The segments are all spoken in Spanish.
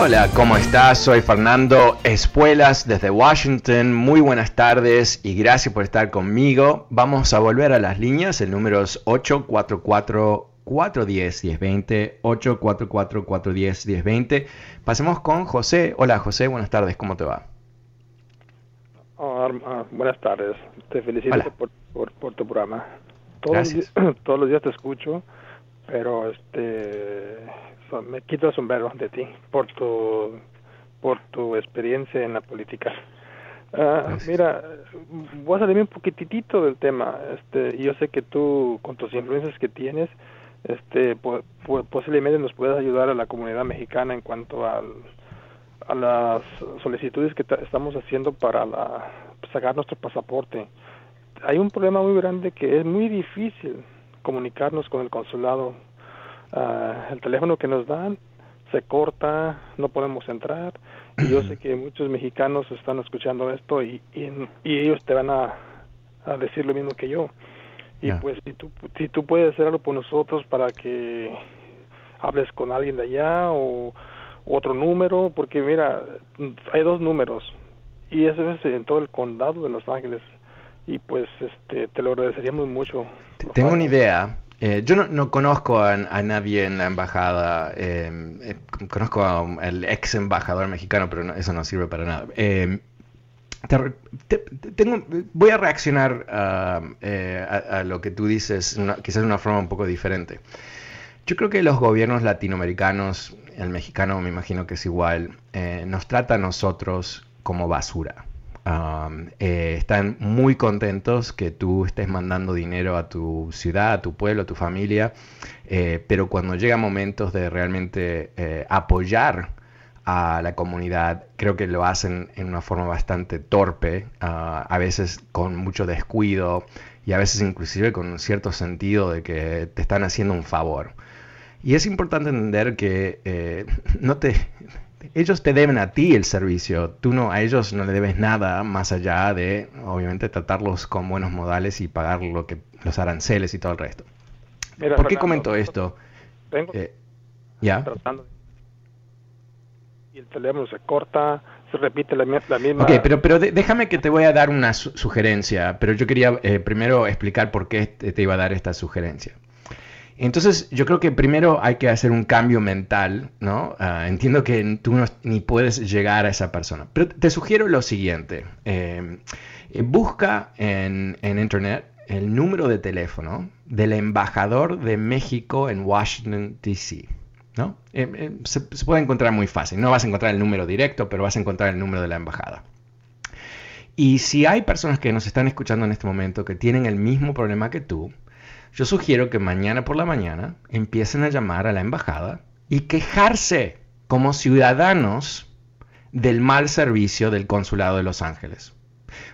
Hola, ¿cómo estás? Soy Fernando Espuelas desde Washington. Muy buenas tardes y gracias por estar conmigo. Vamos a volver a las líneas. El número es 844-410-1020. 844-410-1020. Pasemos con José. Hola José, buenas tardes. ¿Cómo te va? Oh, buenas tardes. Te felicito por, por, tu programa. Todos Los, todos los días te escucho, pero este me quito el sombrero de ti por tu por tu experiencia en la política. Ah, mira, voy a salirme un poquitito del tema. Este, yo sé que tú, con tus influencias que tienes, este, posiblemente nos puedas ayudar a la comunidad mexicana en cuanto al, a las solicitudes que estamos haciendo para la, sacar nuestro pasaporte. Hay un problema muy grande que es muy difícil comunicarnos con el consulado Ah, el teléfono que nos dan se corta, no podemos entrar. Y yo sé que muchos mexicanos están escuchando esto y, y, ellos te van a, a, decir lo mismo que yo. Y pues si tú, si tú puedes hacer algo por nosotros para que hables con alguien de allá o otro número, porque mira, hay dos números y eso es en todo el condado de Los Ángeles y pues este te lo agradeceríamos mucho. Tengo una idea eh, yo no, conozco a, nadie en la embajada, em, eh, conozco al ex embajador mexicano, pero eso no sirve para nada. Em, tengo, voy a reaccionar eh, a, lo que tú dices, quizás de una forma un poco diferente. Yo creo que los gobiernos latinoamericanos, el mexicano me imagino que es igual, nos trata a nosotros como basura. Eh, están muy contentos que tú estés mandando dinero a tu ciudad, a tu pueblo, a tu familia, eh, pero cuando llega momentos de realmente eh, apoyar a la comunidad, creo que lo hacen en una forma bastante torpe, ah, a veces con mucho descuido y a veces inclusive con un cierto sentido de que te están haciendo un favor. Y es importante entender que no te ellos te deben a ti el servicio, tú no, a ellos no le debes nada más allá de, obviamente, tratarlos con buenos modales y pagar lo que, los aranceles y todo el resto. ¿Por qué comento esto? Eh, ¿Ya? Y el teléfono se corta, se repite la, misma... Ok, pero, pero déjame que te voy a dar una sugerencia, pero yo quería eh, primero explicar por qué te iba a dar esta sugerencia. Entonces, yo creo que primero hay que hacer un cambio mental, ¿no? Ah, entiendo que tú no, ni puedes llegar a esa persona, pero te sugiero lo siguiente. Eh, busca en, Internet el número de teléfono del embajador de México en Washington, D.C. ¿no? Eh, eh, se, se, puede encontrar muy fácil. No vas a encontrar el número directo, pero vas a encontrar el número de la embajada. Y si hay personas que nos están escuchando en este momento que tienen el mismo problema que tú, yo sugiero que mañana por la mañana empiecen a llamar a la embajada y quejarse como ciudadanos del mal servicio del consulado de Los Ángeles.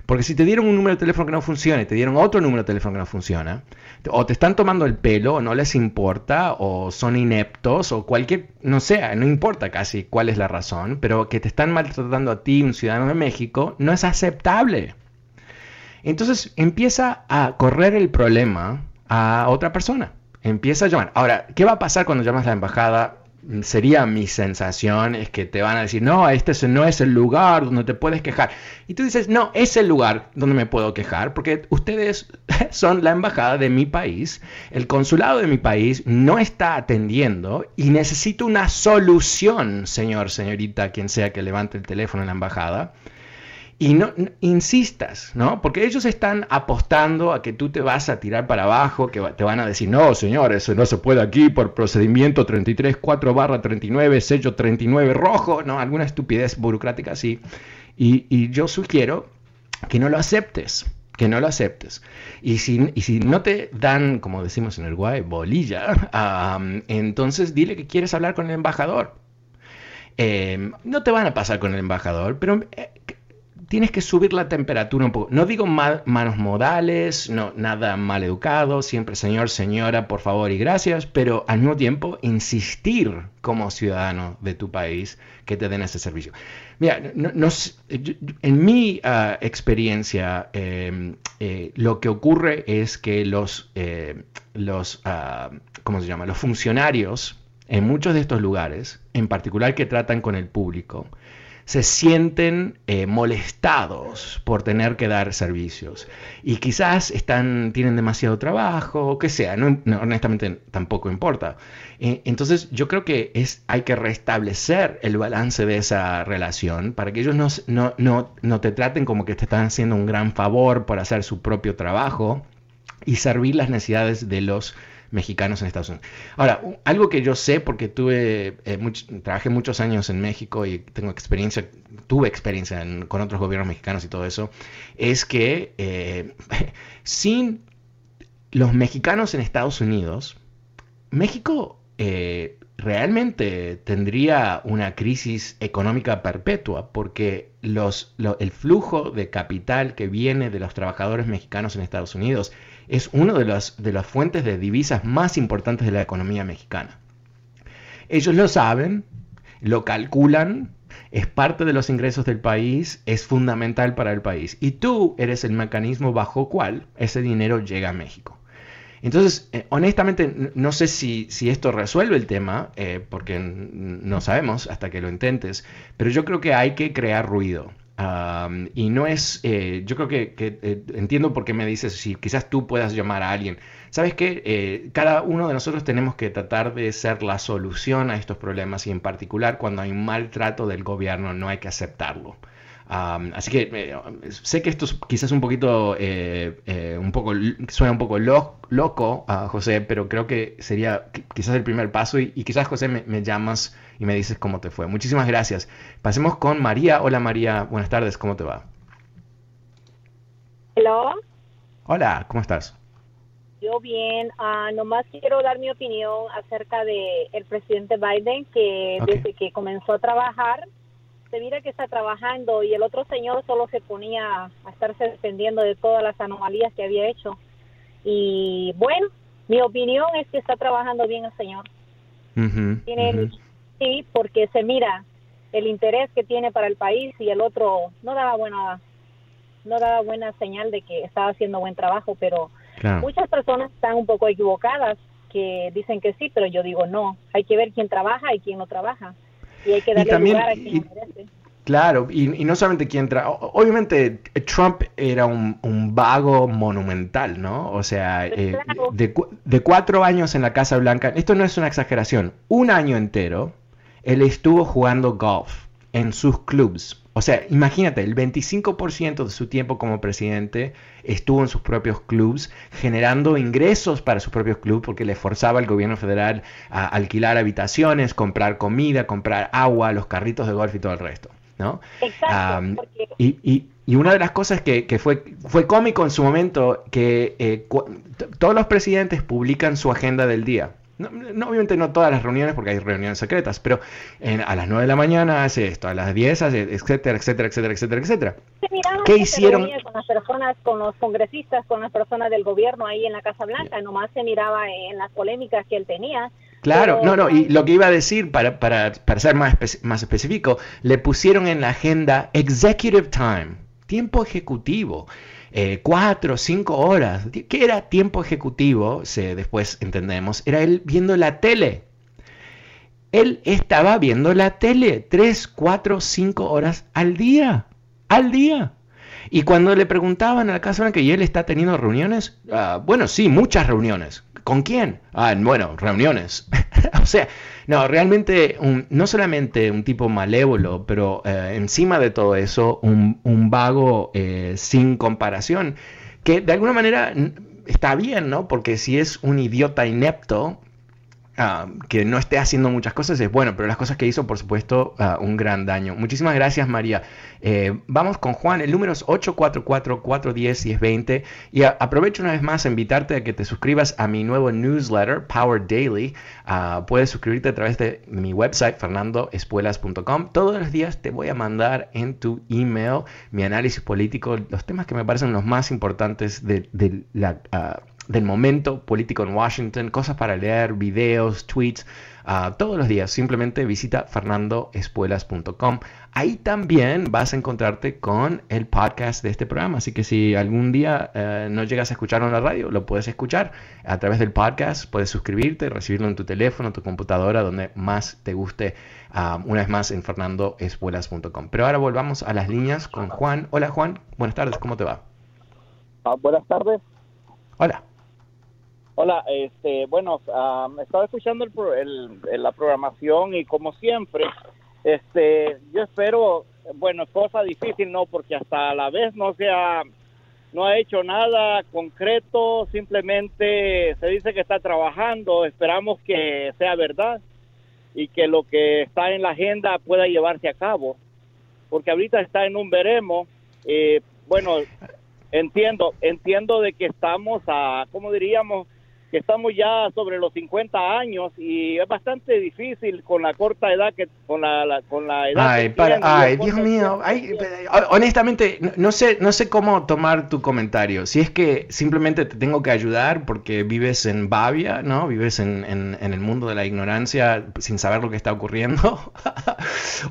Porque si te dieron un número de teléfono que no funciona y te dieron otro número de teléfono que no funciona, o te están tomando el pelo, o no les importa, o son ineptos, o cualquier, no sé, no importa casi cuál es la razón, pero que te están maltratando a ti, un ciudadano de México, no es aceptable. Entonces empieza a correr el problema a otra persona. Empieza a llamar. Ahora, ¿qué va a pasar cuando llamas a la embajada? sería mi sensación, es que te van a decir, no, este no es el lugar donde te puedes quejar. Y tú dices, no, es el lugar donde me puedo quejar, porque ustedes son la embajada de mi país, el consulado de mi país no está atendiendo y necesito una solución, señor, señorita, quien sea que levante el teléfono en la embajada y no, insistas, ¿no? Porque ellos están apostando a que tú te vas a tirar para abajo, que te van a decir, no, señor, eso no se puede aquí por procedimiento 334 barra 39, sello 39 rojo, ¿no? Alguna estupidez burocrática así. Y, yo sugiero que no lo aceptes, que no lo aceptes. Y si, y si no te dan, como decimos en el guay, bolilla, entonces dile que quieres hablar con el embajador. Eh, no te van a pasar con el embajador, pero eh, tienes que subir la temperatura un poco. No digo manos modales, no, nada mal educado, siempre señor, señora, por favor y gracias, pero al mismo tiempo insistir como ciudadano de tu país que te den ese servicio. Mira, en mi ah, experiencia, em, eh, lo que ocurre es que los, eh, los ah, ¿cómo se llama? Los funcionarios en muchos de estos lugares, en particular que tratan con el público, se sienten eh, molestados por tener que dar servicios y quizás están, tienen demasiado trabajo o que sea, honestamente tampoco importa. Eh, entonces yo creo que es, hay que restablecer el balance de esa relación para que ellos no, no, no, no te traten como que te están haciendo un gran favor por hacer su propio trabajo y servir las necesidades de los mexicanos en Estados Unidos. Ahora, algo que yo sé porque tuve, eh, trabajé muchos años en México y tengo experiencia, tuve experiencia con otros gobiernos mexicanos y todo eso, es que eh, sin los mexicanos en Estados Unidos, México eh, realmente tendría una crisis económica perpetua porque el flujo de capital que viene de los trabajadores mexicanos en Estados Unidos es una de las, de las fuentes de divisas más importantes de la economía mexicana. Ellos lo saben, lo calculan, es parte de los ingresos del país, es fundamental para el país. Y tú eres el mecanismo bajo cual ese dinero llega a México. Entonces, eh, honestamente, no sé si, si, esto resuelve el tema, eh, porque no sabemos hasta que lo intentes, pero yo creo que hay que crear ruido y no es, eh, yo creo que, eh, entiendo por qué me dices, si quizás tú puedas llamar a alguien. ¿Sabes qué? Eh, cada uno de nosotros tenemos que tratar de ser la solución a estos problemas y en particular cuando hay un maltrato del gobierno no hay que aceptarlo así que eh, sé que esto es quizás un poquito, eh, eh, un poco, suena un poco loco a José, pero creo que sería quizás el primer paso y, quizás José me, llamas y me dices cómo te fue. Muchísimas gracias. Pasemos con María. Hola María, buenas tardes, ¿cómo te va? Hola. Hola, ¿cómo estás? Yo bien, uh, nomás quiero dar mi opinión acerca de el presidente Biden que desde que comenzó a trabajar se mira que está trabajando y el otro señor solo se ponía a estarse defendiendo de todas las anomalías que había hecho. Y bueno, mi opinión es que está trabajando bien el señor. tiene, Sí, porque se mira el interés que tiene para el país y el otro no daba buena no daba buena señal de que estaba haciendo buen trabajo, pero muchas personas están un poco equivocadas que dicen que sí, pero yo digo no, hay que ver quién trabaja y quién no trabaja y hay que darle también, lugar a quien merece. Claro, y, no solamente quién entra, obviamente Trump era un, vago monumental, ¿no? O sea, eh, de, de, cuatro años en la Casa Blanca, esto no es una exageración, un año entero, él estuvo jugando golf en sus clubs. O sea, imagínate, el 25% de su tiempo como presidente estuvo en sus propios clubs, generando ingresos para sus propios clubs, porque le forzaba al gobierno federal a alquilar habitaciones, comprar comida, comprar agua, los carritos de golf y todo el resto. ¿no? Exacto, y, una de las cosas que, fue, fue cómico en su momento, que eh, todos los presidentes publican su agenda del día. No, obviamente no todas las reuniones, porque hay reuniones secretas, pero a las 9 de la mañana hace esto, a las 10 hace, etcétera, etcétera, etcétera, etcétera, etcétera. ¿Qué hicieron? Con las personas, con los congresistas, con las personas del gobierno ahí en la Casa Blanca, nomás se miraba en las polémicas que él tenía. Claro, no, no, y lo que iba a decir, para, para, para ser más, más específico, le pusieron en la agenda executive time, tiempo ejecutivo. Eh, cuatro, cinco horas. ¿Qué era tiempo ejecutivo? Se, después entendemos. Era él viendo la tele. Él estaba viendo la tele 3, 4, 5 horas al día. Al día. Y cuando le preguntaban a la Casa y él está teniendo reuniones, ah, bueno, sí, muchas reuniones. ¿Con quién? Ah, bueno, reuniones. o sea, no, realmente no solamente un tipo malévolo, pero eh, encima de todo eso, un, vago eh, sin comparación, que de alguna manera está bien, ¿no? Porque si es un idiota inepto, Ah, que no esté haciendo muchas cosas es bueno, pero las cosas que hizo, por supuesto, uh, un gran daño. Muchísimas gracias, María. Eh, vamos con Juan, el número es 844-410-1020. Y aprovecho una vez más a invitarte a que te suscribas a mi nuevo newsletter, Power Daily. Uh, puedes suscribirte a través de mi website, fernandoespuelas.com. Todos los días te voy a mandar en tu email mi análisis político, los temas que me parecen los más importantes de, de la del momento político en Washington, cosas para leer, videos, tweets, ah, todos los días. Simplemente visita fernandoespuelas.com. Ahí también vas a encontrarte con el podcast de este programa. Así que si algún día eh, no llegas a escucharlo en la radio, lo puedes escuchar a través del podcast. Puedes suscribirte, recibirlo en tu teléfono, tu computadora, donde más te guste. Ah, una vez más en fernandoespuelas.com. Pero ahora volvamos a las líneas con Juan. Hola Juan, buenas tardes, ¿cómo te va? Ah, buenas tardes. Hola. Hola, este, bueno, estaba escuchando el, la programación y como siempre, este, yo espero, bueno, cosa difícil, no, porque hasta la vez no se ha, no ha hecho nada concreto, simplemente se dice que está trabajando, esperamos que sea verdad y que lo que está en la agenda pueda llevarse a cabo, porque ahorita está en un veremos, eh, bueno, entiendo, entiendo de que estamos a, ¿cómo diríamos? Estamos ya sobre los 50 años y es bastante difícil con la corta edad que con la, con la edad ay, para, ay Dios mío ay, honestamente no sé no sé cómo tomar tu comentario. Si es que simplemente te tengo que ayudar porque vives en Bavia no vives en, en, el mundo de la ignorancia sin saber lo que está ocurriendo.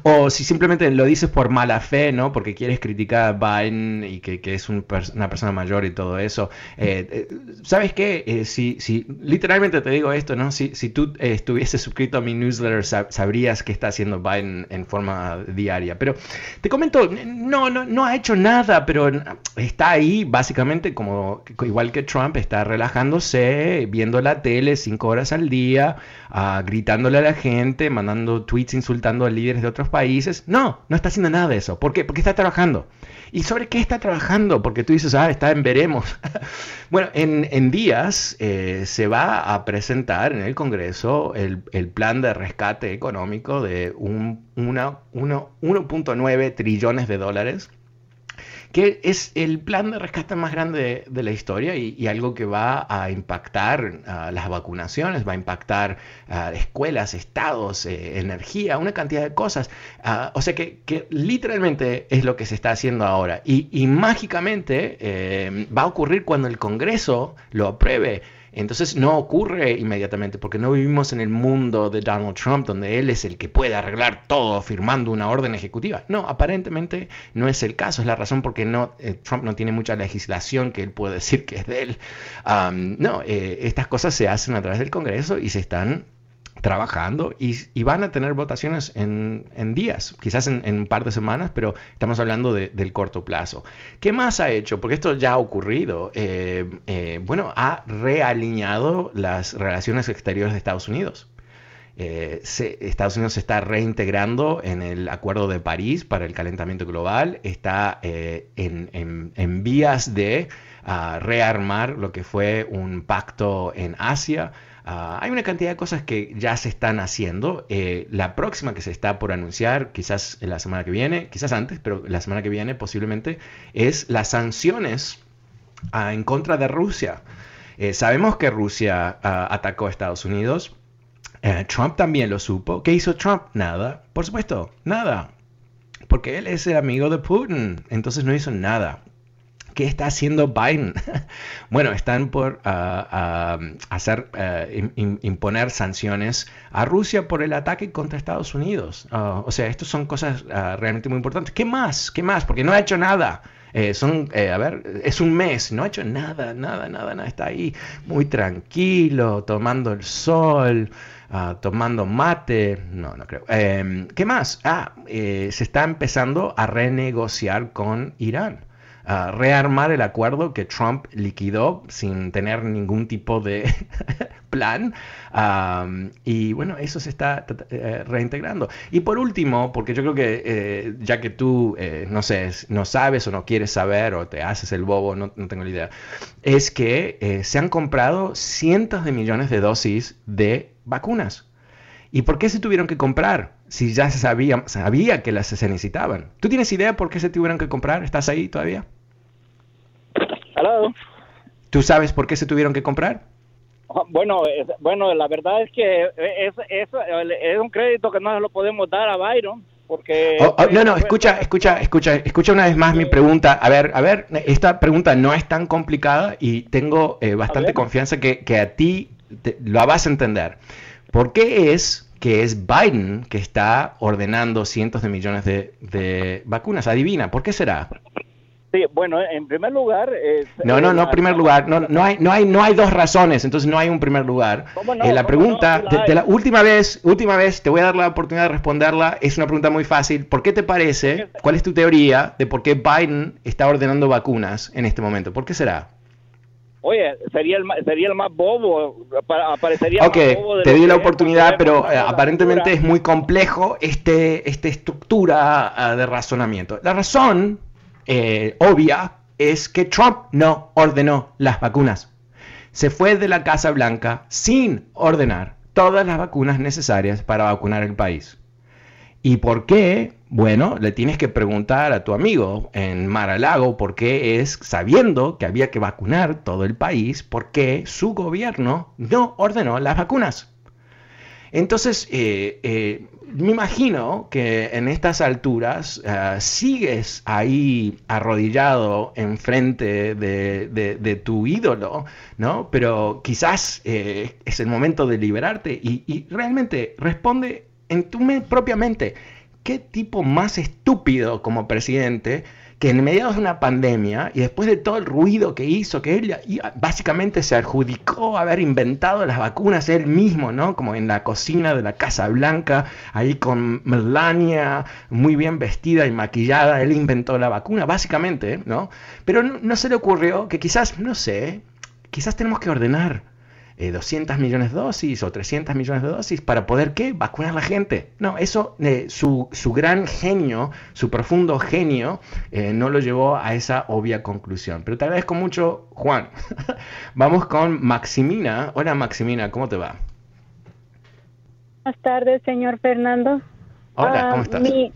O si simplemente lo dices por mala fe no porque quieres criticar a Biden y que, que es una persona mayor y todo eso. Eh, eh, sabes qué eh, si, si literalmente te digo esto, ¿no? Si, si tú eh, estuvieses suscrito a mi newsletter, sabrías qué está haciendo Biden en forma diaria. Pero te comento, no, no, no ha hecho nada, pero está ahí básicamente como, igual que Trump, está relajándose, viendo la tele cinco horas al día, uh, gritándole a la gente, mandando tweets insultando a líderes de otros países. No, no está haciendo nada de eso. ¿Por qué? Porque está trabajando. ¿Y sobre qué está trabajando? Porque tú dices, ah, está en veremos. bueno, en, días eh, se va a presentar en el Congreso el, plan de rescate económico de un, 1.9 trillones de dólares que es el plan de rescate más grande de, la historia y, algo que va a impactar las vacunaciones, va a impactar escuelas, estados, eh, energía, una cantidad de cosas. Ah, o sea que, literalmente es lo que se está haciendo ahora y, mágicamente eh, va a ocurrir cuando el Congreso lo apruebe. Entonces no ocurre inmediatamente porque no vivimos en el mundo de Donald Trump donde él es el que puede arreglar todo firmando una orden ejecutiva. No, aparentemente no es el caso. Es la razón porque no, eh, Trump no tiene mucha legislación que él puede decir que es de él. no, eh, estas cosas se hacen a través del Congreso y se están trabajando y, van a tener votaciones en, días, quizás en, un par de semanas, pero estamos hablando del corto plazo. ¿Qué más ha hecho? Porque esto ya ha ocurrido. Eh, eh, bueno, ha realineado las relaciones exteriores de Estados Unidos. Eh, Estados Unidos se está reintegrando en el Acuerdo de París para el calentamiento global, está en, vías de ah, rearmar lo que fue un pacto en Asia. Ah, hay una cantidad de cosas que ya se están haciendo. Eh, la próxima que se está por anunciar, quizás la semana que viene, quizás antes, pero la semana que viene posiblemente, es las sanciones ah, en contra de Rusia. Eh, sabemos que Rusia ah, atacó a Estados Unidos. Eh, Trump también lo supo. ¿Qué hizo Trump? Nada. Por supuesto, nada. Porque él es el amigo de Putin. Entonces no hizo nada. ¿Qué está haciendo Biden? bueno, están por ah, hacer, eh, imponer sanciones a Rusia por el ataque contra Estados Unidos. Ah, o sea, estas son cosas realmente muy importantes. ¿Qué más? ¿Qué más? Porque no ha hecho nada. Eh, son, eh, a ver, es un mes, no ha hecho nada, nada, nada, nada. Está ahí muy tranquilo, tomando el sol. ah, tomando mate, no, no creo. Em, ¿Qué más? Ah, se está empezando a renegociar con Irán rearmar el acuerdo que Trump liquidó sin tener ningún tipo de plan. y bueno, eso se está eh, reintegrando. Y por último, porque yo creo que eh, ya que tú, eh, no sé, no sabes o no quieres saber o te haces el bobo, no, no tengo la idea, es que se han comprado cientos de millones de dosis de vacunas. ¿Y por qué se tuvieron que comprar? Si ya se sabía, sabía que las se necesitaban. ¿Tú tienes idea por qué se tuvieron que comprar? ¿Estás ahí todavía? Hello. ¿Tú sabes por qué se tuvieron que comprar? Ah, bueno, bueno, la verdad es que es, es, es, un crédito que no se lo podemos dar a Byron. Porque oh, oh, no, no, escucha, escucha, escucha, escucha una vez más mi pregunta. A ver, a ver, esta pregunta no es tan complicada y tengo eh, bastante confianza que, que, a ti lo vas a entender. ¿Por qué es que es Biden que está ordenando cientos de millones de, de vacunas? Adivina, ¿por qué será? Sí, bueno, en primer lugar... no, no, no, en primer lugar. No, no, hay, no, hay, no hay dos razones, entonces no hay un primer lugar. Eh, la pregunta, de, la última vez, última vez, te voy a dar la oportunidad de responderla. Es una pregunta muy fácil. ¿Por qué te parece, cuál es tu teoría de por qué Biden está ordenando vacunas en este momento? ¿Por qué será? Oye, sería el, sería el más bobo, aparecería Ok, te di la oportunidad, pero eh, aparentemente es muy complejo este, esta estructura ah, de razonamiento. La razón eh, obvia es que Trump no ordenó las vacunas. Se fue de la Casa Blanca sin ordenar todas las vacunas necesarias para vacunar el país. ¿Y por qué? Bueno, le tienes que preguntar a tu amigo en Mar-a-Lago por qué es, sabiendo que había que vacunar todo el país, por qué su gobierno no ordenó las vacunas. Entonces, eh, eh, me imagino que en estas alturas eh, sigues ahí arrodillado enfrente de, de, tu ídolo, ¿no? Pero quizás es el momento de liberarte y, y realmente responde en tu propia mente, ¿qué tipo más estúpido como presidente? Que en medio de una pandemia y después de todo el ruido que hizo, que él básicamente se adjudicó haber inventado las vacunas él mismo, ¿no? Como en la cocina de la Casa Blanca, ahí con Melania, muy bien vestida y maquillada, él inventó la vacuna, básicamente, ¿no? Pero no se le ocurrió que quizás, no sé, quizás tenemos que ordenar 200 eh, millones de dosis o 300 millones de dosis para poder ¿qué? vacunar a la gente. No, eso, eh, su, su, gran genio, su profundo genio, eh, no lo llevó a esa obvia conclusión. Pero te agradezco mucho, Juan. Vamos con Maximina. Hola Maximina, ¿cómo te va? Buenas tardes, señor Fernando. Hola, ¿cómo ah, estás? Mi,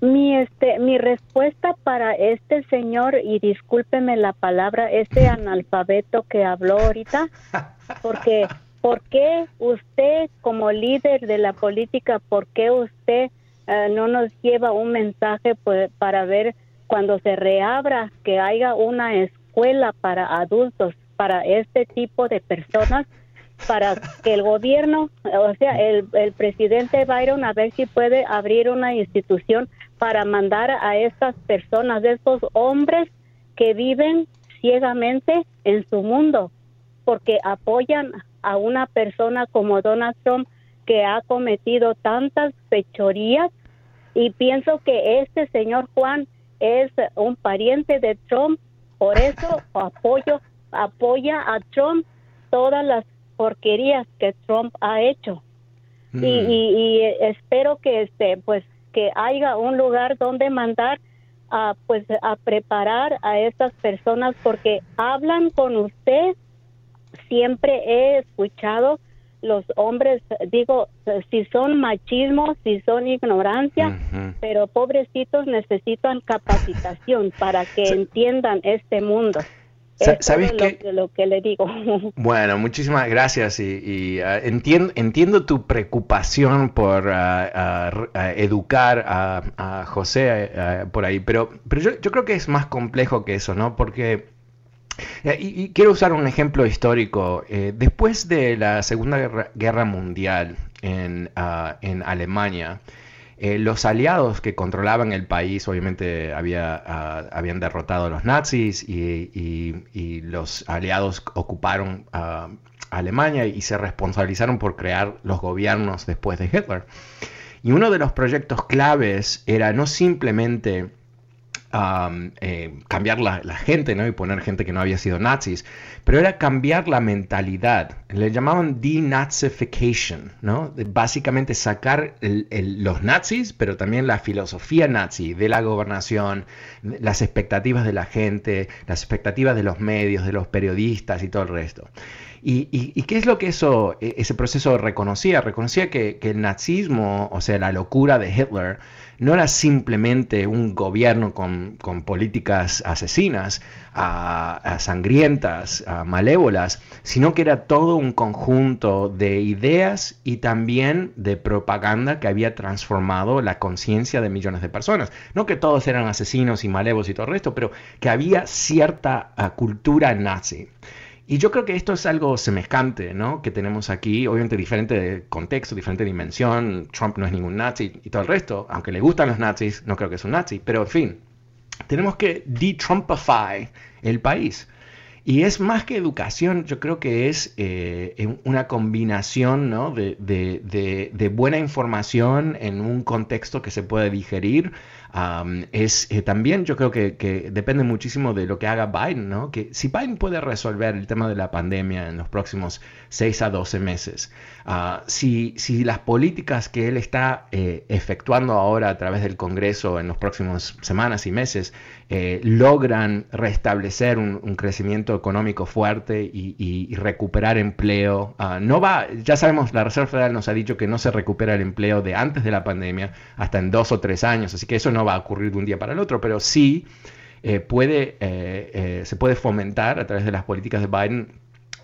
mi, este, mi respuesta para este señor, y discúlpeme la palabra, este analfabeto que habló ahorita, porque ¿por qué usted como líder de la política, por qué usted eh, no nos lleva un mensaje pues, para ver cuando se reabra que haya una escuela para adultos, para este tipo de personas? para que el gobierno, o sea, el, el presidente Byron, a ver si puede abrir una institución para mandar a estas personas, de estos hombres que viven ciegamente en su mundo, porque apoyan a una persona como Donald Trump que ha cometido tantas fechorías y pienso que este señor Juan es un pariente de Trump, por eso apoyo apoya a Trump todas las porquerías que Trump ha hecho. Y, mm. y, espero que este pues que haya un lugar donde mandar a pues a preparar a estas personas porque hablan con usted. Siempre he escuchado los hombres digo si son machismo si son ignorancia pero pobrecitos necesitan capacitación para que entiendan este mundo ¿Sabes qué? Lo, que le digo. Bueno, muchísimas gracias y, ah, entiendo, entiendo tu preocupación por ah, ah, educar a, José por ahí, pero, pero yo, yo, creo que es más complejo que eso, ¿no? Porque, eh, y, quiero usar un ejemplo histórico, eh, después de la Segunda Guerra, Mundial en, en Alemania, eh, los aliados que controlaban el país, obviamente ah, habían derrotado a los nazis y, los aliados ocuparon ah, Alemania y se responsabilizaron por crear los gobiernos después de Hitler. Y uno de los proyectos claves era no simplemente eh, cambiar la, gente ¿no? y poner gente que no había sido nazis, pero era cambiar la mentalidad. Le llamaban denazification, ¿no? básicamente sacar los nazis, pero también la filosofía nazi de la gobernación, las expectativas de la gente, las expectativas de los medios, de los periodistas y todo el resto. ¿Y, qué es lo que eso, e, ese proceso reconocía? Reconocía que, el nazismo, o sea, la locura de Hitler, no era simplemente un gobierno con, políticas asesinas, sangrientas, malévolas, sino que era todo un conjunto de ideas y también de propaganda que había transformado la conciencia de millones de personas. No que todos eran asesinos y malévolos y todo el resto, pero que había cierta ah, cultura nazi. Y yo creo que esto es algo semejante, ¿no? Que tenemos aquí, obviamente diferente contexto, diferente dimensión. Trump no es ningún nazi y todo el resto, aunque le gustan los nazis, no creo que es un nazi, pero en fin, tenemos que de-Trumpify el país. Y es más que educación, yo creo que es eh, una combinación ¿no? de, de, de, buena información en un contexto que se puede digerir, es eh, también yo creo que, depende muchísimo de lo que haga Biden, ¿no? Que si Biden puede resolver el tema de la pandemia en los próximos 6 a 12 meses, ah, si, si, las políticas que él está eh, efectuando ahora a través del Congreso en los próximos semanas y meses eh, logran restablecer un, crecimiento económico fuerte y, recuperar empleo, ah, no va, ya sabemos, la Reserva Federal nos ha dicho que no se recupera el empleo de antes de la pandemia hasta en dos o tres años, así que eso no va a ocurrir de un día para el otro, pero sí eh, puede, eh, se puede fomentar a través de las políticas de Biden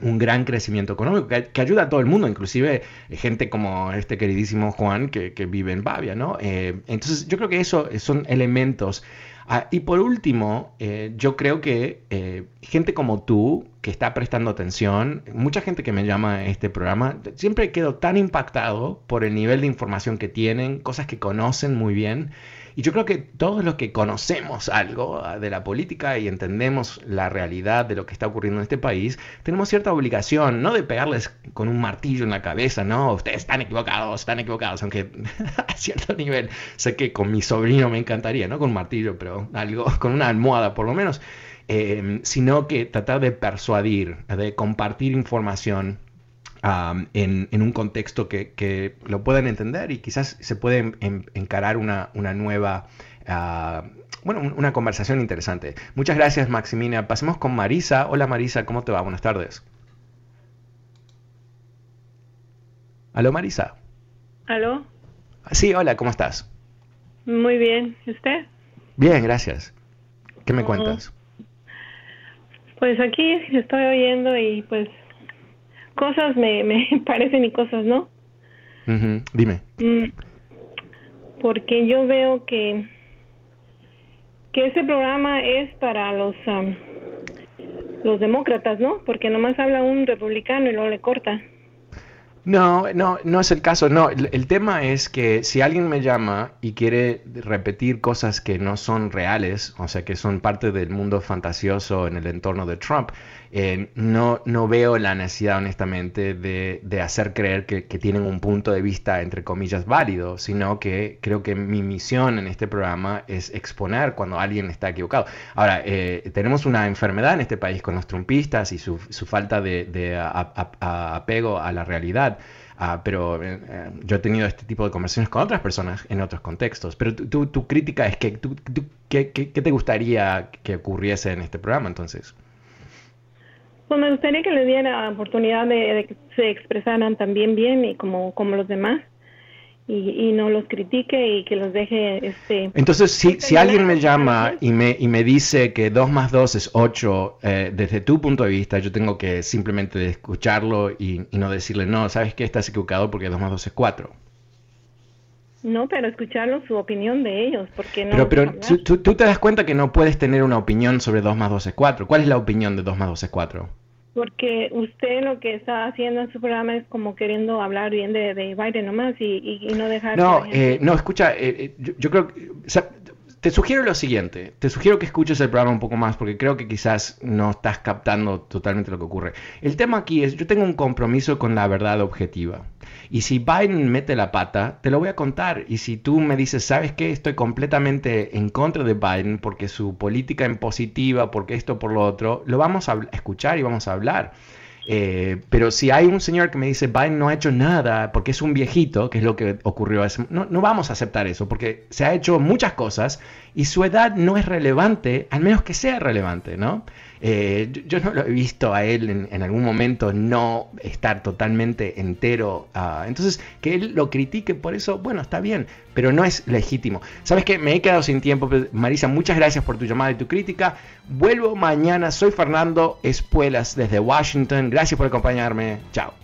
un gran crecimiento económico que, ayuda a todo el mundo, inclusive gente como este queridísimo Juan que, vive en Bavia, ¿no? entonces yo creo que eso son elementos. Ah, y por último, yo creo que gente como tú, que está prestando atención, mucha gente que me llama a este programa, siempre quedo tan impactado por el nivel de información que tienen, cosas que conocen muy bien. Y yo creo que todos los que conocemos algo ah, de la política y entendemos la realidad de lo que está ocurriendo en este país, tenemos cierta obligación, no de pegarles con un martillo en la cabeza, no, ustedes están equivocados, están equivocados, aunque a cierto nivel. Sé que con mi sobrino me encantaría, no con un martillo, pero algo, con una almohada por lo menos, eh, sino que tratar de persuadir, de compartir información en, un contexto que, lo puedan entender y quizás se puede encarar una, nueva, ah, bueno, una conversación interesante. Muchas gracias, Maximina. Pasemos con Marisa. Hola, Marisa, ¿cómo te va? Buenas tardes. ¿Aló, Marisa? ¿Aló? Sí, hola, ¿cómo estás? Muy bien. ¿Y usted? Bien, gracias. ¿Qué me cuentas? Pues aquí estoy oyendo y pues cosas me, me parecen y cosas no. Dime. Mm, porque yo veo que que ese programa es para los los demócratas, ¿no? Porque nomás habla un republicano y luego le corta. No, no, no es el caso. No, el, tema es que si alguien me llama y quiere repetir cosas que no son reales, o sea, que son parte del mundo fantasioso en el entorno de Trump, eh, no, no veo la necesidad, honestamente, de, hacer creer que, tienen un punto de vista, entre comillas, válido, sino que creo que mi misión en este programa es exponer cuando alguien está equivocado. Ahora, eh, tenemos una enfermedad en este país con los trumpistas y su, falta de, apego a la realidad. Ah, pero eh, yo he tenido este tipo de conversaciones con otras personas en otros contextos. Pero tu, crítica es que, tú, ¿qué, te gustaría que ocurriese en este programa entonces? Pues me gustaría que les diera la oportunidad de, que se expresaran también bien y como, como los demás y, no los critique y que los deje este entonces si, si alguien me llama y me, y me dice que 2 más 2 es 8 eh, desde tu punto de vista yo tengo que simplemente escucharlo y, no decirle no sabes que estás equivocado porque 2 más 2 es 4 no, pero escucharlo, su opinión de ellos, porque no... Pero, pero tú, tú, te das cuenta que no puedes tener una opinión sobre 2 más 2 es 4. ¿Cuál es la opinión de 2 más 2 es 4? porque usted lo que está haciendo en su programa es como queriendo hablar bien de, de Biden nomás y, y, no dejar... No, eh, no, escucha, eh, eh, yo, creo que... te sugiero lo siguiente, te sugiero que escuches el programa un poco más porque creo que quizás no estás captando totalmente lo que ocurre. El tema aquí es, yo tengo un compromiso con la verdad objetiva. Y si Biden mete la pata, te lo voy a contar. Y si tú me dices, ¿sabes qué? Estoy completamente en contra de Biden porque su política impositiva, porque esto, por lo otro, lo vamos a escuchar y vamos a hablar. Eh, pero si hay un señor que me dice Biden no ha hecho nada porque es un viejito, que es lo que ocurrió, no, no vamos a aceptar eso porque se ha hecho muchas cosas y su edad no es relevante, al menos que sea relevante, ¿no? Eh, yo, no lo he visto a él en, algún momento no estar totalmente entero. Ah, entonces, que él lo critique por eso, bueno, está bien, pero no es legítimo. ¿Sabes qué? Me he quedado sin tiempo. Marisa, muchas gracias por tu llamada y tu crítica. Vuelvo mañana. Soy Fernando Espuelas desde Washington. Gracias por acompañarme. Chao.